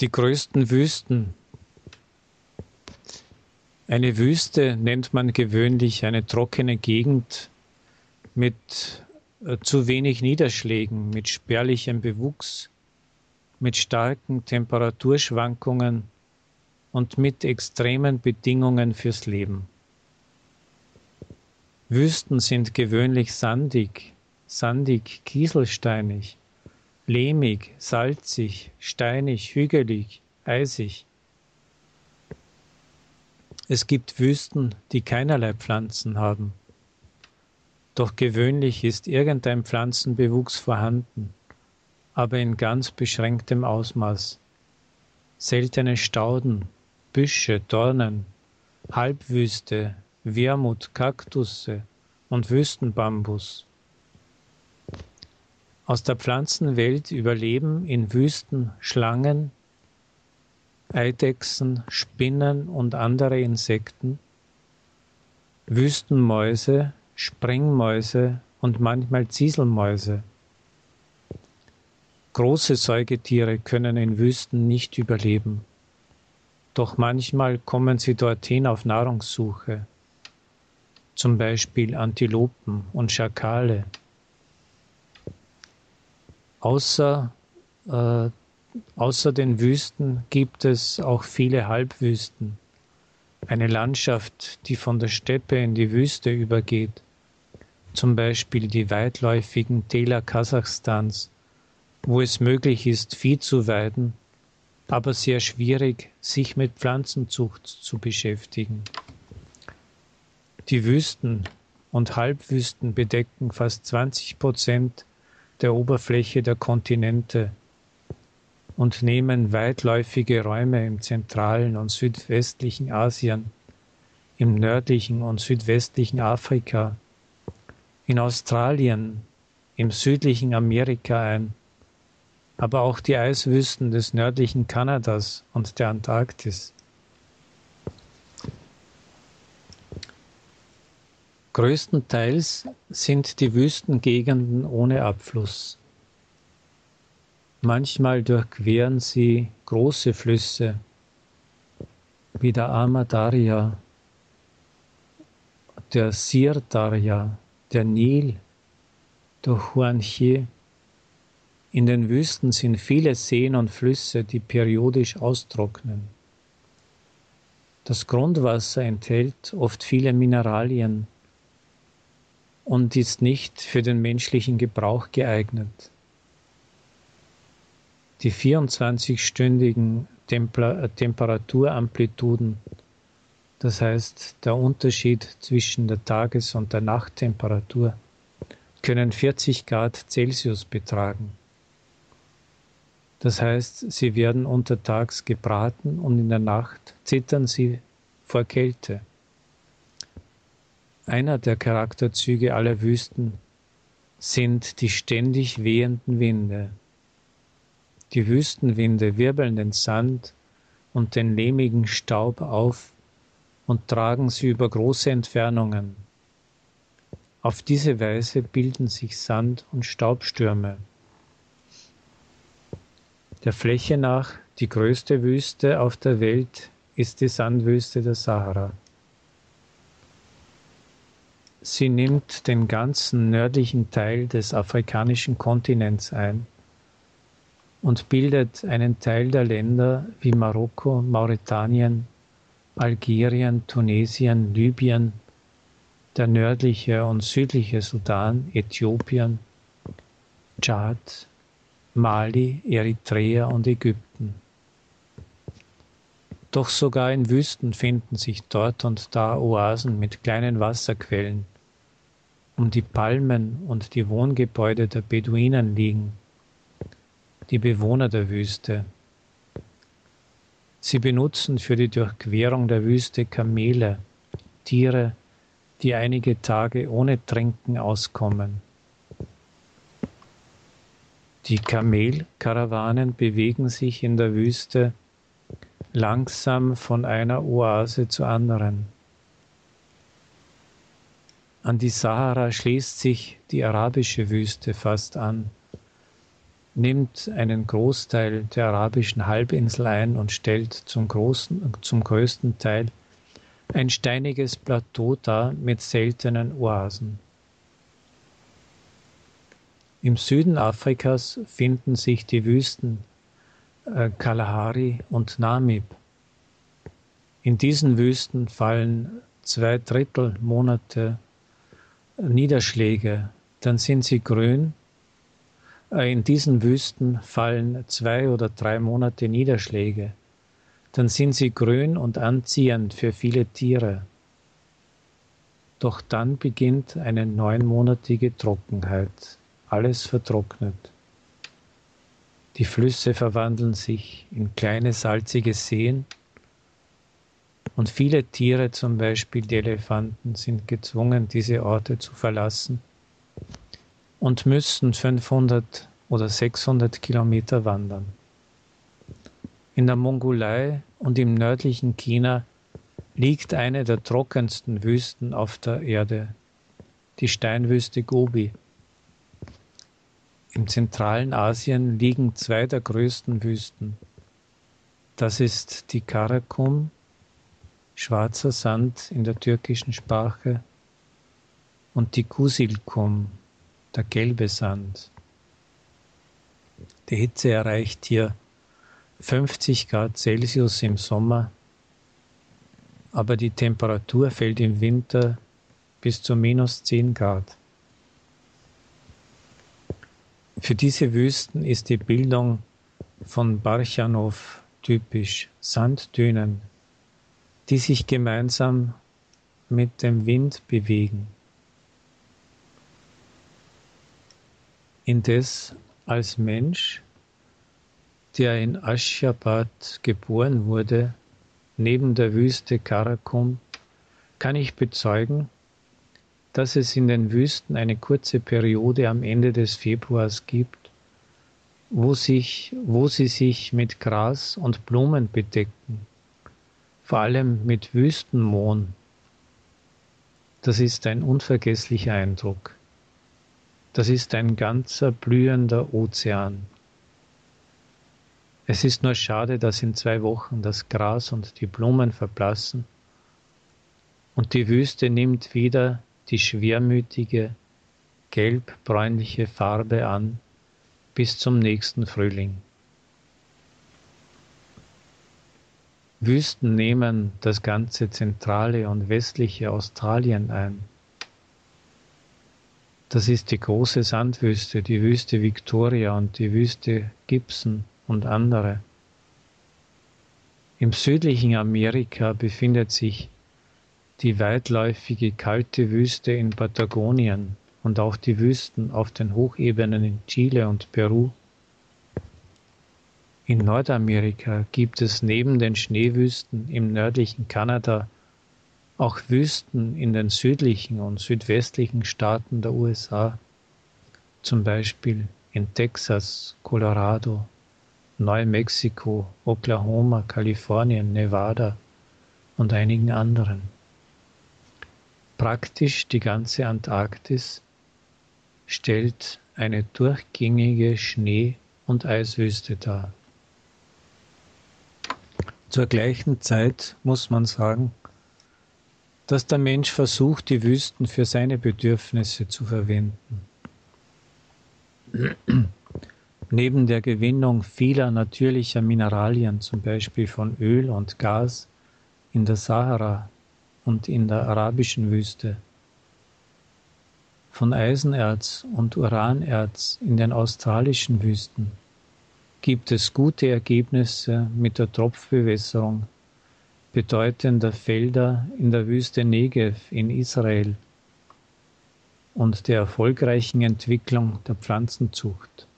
Die größten Wüsten. Eine Wüste nennt man gewöhnlich eine trockene Gegend mit äh, zu wenig Niederschlägen, mit spärlichem Bewuchs, mit starken Temperaturschwankungen und mit extremen Bedingungen fürs Leben. Wüsten sind gewöhnlich sandig, sandig, kieselsteinig, lehmig, salzig, steinig, hügelig, eisig. Es gibt Wüsten, die keinerlei Pflanzen haben. Doch gewöhnlich ist irgendein Pflanzenbewuchs vorhanden, aber in ganz beschränktem Ausmaß. Seltene Stauden, Büsche, Dornen, Halbwüste, Wermut, Kaktusse und Wüstenbambus. Aus der Pflanzenwelt überleben in Wüsten Schlangen, Eidechsen, Spinnen und andere Insekten, Wüstenmäuse, Springmäuse und manchmal Zieselmäuse. Große Säugetiere können in Wüsten nicht überleben, doch manchmal kommen sie dorthin auf Nahrungssuche zum Beispiel Antilopen und Schakale. Außer, äh, außer den Wüsten gibt es auch viele Halbwüsten. Eine Landschaft, die von der Steppe in die Wüste übergeht. Zum Beispiel die weitläufigen Täler Kasachstans, wo es möglich ist, Vieh zu weiden, aber sehr schwierig, sich mit Pflanzenzucht zu beschäftigen. Die Wüsten und Halbwüsten bedecken fast 20 Prozent der Oberfläche der Kontinente und nehmen weitläufige Räume im zentralen und südwestlichen Asien, im nördlichen und südwestlichen Afrika, in Australien, im südlichen Amerika ein, aber auch die Eiswüsten des nördlichen Kanadas und der Antarktis. Größtenteils sind die Wüstengegenden ohne Abfluss. Manchmal durchqueren sie große Flüsse wie der Amadarya, der Sir Darya, der Nil, der Huanxie. In den Wüsten sind viele Seen und Flüsse, die periodisch austrocknen. Das Grundwasser enthält oft viele Mineralien, und ist nicht für den menschlichen Gebrauch geeignet. Die 24-stündigen Temper Temperaturamplituden, das heißt der Unterschied zwischen der Tages- und der Nachttemperatur, können 40 Grad Celsius betragen. Das heißt, sie werden untertags gebraten und in der Nacht zittern sie vor Kälte. Einer der Charakterzüge aller Wüsten sind die ständig wehenden Winde. Die Wüstenwinde wirbeln den Sand und den lehmigen Staub auf und tragen sie über große Entfernungen. Auf diese Weise bilden sich Sand- und Staubstürme. Der Fläche nach die größte Wüste auf der Welt ist die Sandwüste der Sahara. Sie nimmt den ganzen nördlichen Teil des afrikanischen Kontinents ein und bildet einen Teil der Länder wie Marokko, Mauretanien, Algerien, Tunesien, Libyen, der nördliche und südliche Sudan, Äthiopien, Tschad, Mali, Eritrea und Ägypten. Doch sogar in Wüsten finden sich dort und da Oasen mit kleinen Wasserquellen, um die Palmen und die Wohngebäude der Beduinen liegen, die Bewohner der Wüste. Sie benutzen für die Durchquerung der Wüste Kamele, Tiere, die einige Tage ohne Trinken auskommen. Die Kamelkarawanen bewegen sich in der Wüste langsam von einer Oase zur anderen. An die Sahara schließt sich die arabische Wüste fast an, nimmt einen Großteil der arabischen Halbinsel ein und stellt zum, großen, zum größten Teil ein steiniges Plateau dar mit seltenen Oasen. Im Süden Afrikas finden sich die Wüsten äh, Kalahari und Namib. In diesen Wüsten fallen zwei Drittel Monate Niederschläge, dann sind sie grün. Äh, in diesen Wüsten fallen zwei oder drei Monate Niederschläge, dann sind sie grün und anziehend für viele Tiere. Doch dann beginnt eine neunmonatige Trockenheit. Alles vertrocknet. Die Flüsse verwandeln sich in kleine salzige Seen und viele Tiere, zum Beispiel die Elefanten, sind gezwungen, diese Orte zu verlassen und müssen 500 oder 600 Kilometer wandern. In der Mongolei und im nördlichen China liegt eine der trockensten Wüsten auf der Erde, die Steinwüste Gobi. Im zentralen Asien liegen zwei der größten Wüsten. Das ist die Karakum schwarzer Sand in der türkischen Sprache, und die Kusilkum, der gelbe Sand. Die Hitze erreicht hier 50 Grad Celsius im Sommer, aber die Temperatur fällt im Winter bis zu minus 10 Grad. Für diese Wüsten ist die Bildung von Barchanow typisch Sanddünen, die sich gemeinsam mit dem Wind bewegen. Indes als Mensch, der in Aschabad geboren wurde, neben der Wüste Karakum, kann ich bezeugen, dass es in den Wüsten eine kurze Periode am Ende des Februars gibt, wo, sich, wo sie sich mit Gras und Blumen bedecken vor allem mit Wüstenmohn. Das ist ein unvergesslicher Eindruck. Das ist ein ganzer blühender Ozean. Es ist nur schade, dass in zwei Wochen das Gras und die Blumen verblassen und die Wüste nimmt wieder die schwermütige, gelb-bräunliche Farbe an bis zum nächsten Frühling. Wüsten nehmen das ganze zentrale und westliche Australien ein. Das ist die große Sandwüste, die Wüste Victoria und die Wüste Gibson und andere. Im südlichen Amerika befindet sich die weitläufige kalte Wüste in Patagonien und auch die Wüsten auf den Hochebenen in Chile und Peru. In Nordamerika gibt es neben den Schneewüsten im nördlichen Kanada auch Wüsten in den südlichen und südwestlichen Staaten der USA, zum Beispiel in Texas, Colorado, Neumexiko, Oklahoma, Kalifornien, Nevada und einigen anderen. Praktisch die ganze Antarktis stellt eine durchgängige Schnee- und Eiswüste dar. Zur gleichen Zeit muss man sagen, dass der Mensch versucht, die Wüsten für seine Bedürfnisse zu verwenden. Neben der Gewinnung vieler natürlicher Mineralien, zum Beispiel von Öl und Gas in der Sahara und in der arabischen Wüste, von Eisenerz und Uranerz in den australischen Wüsten, gibt es gute Ergebnisse mit der Tropfbewässerung bedeutender Felder in der Wüste Negev in Israel und der erfolgreichen Entwicklung der Pflanzenzucht.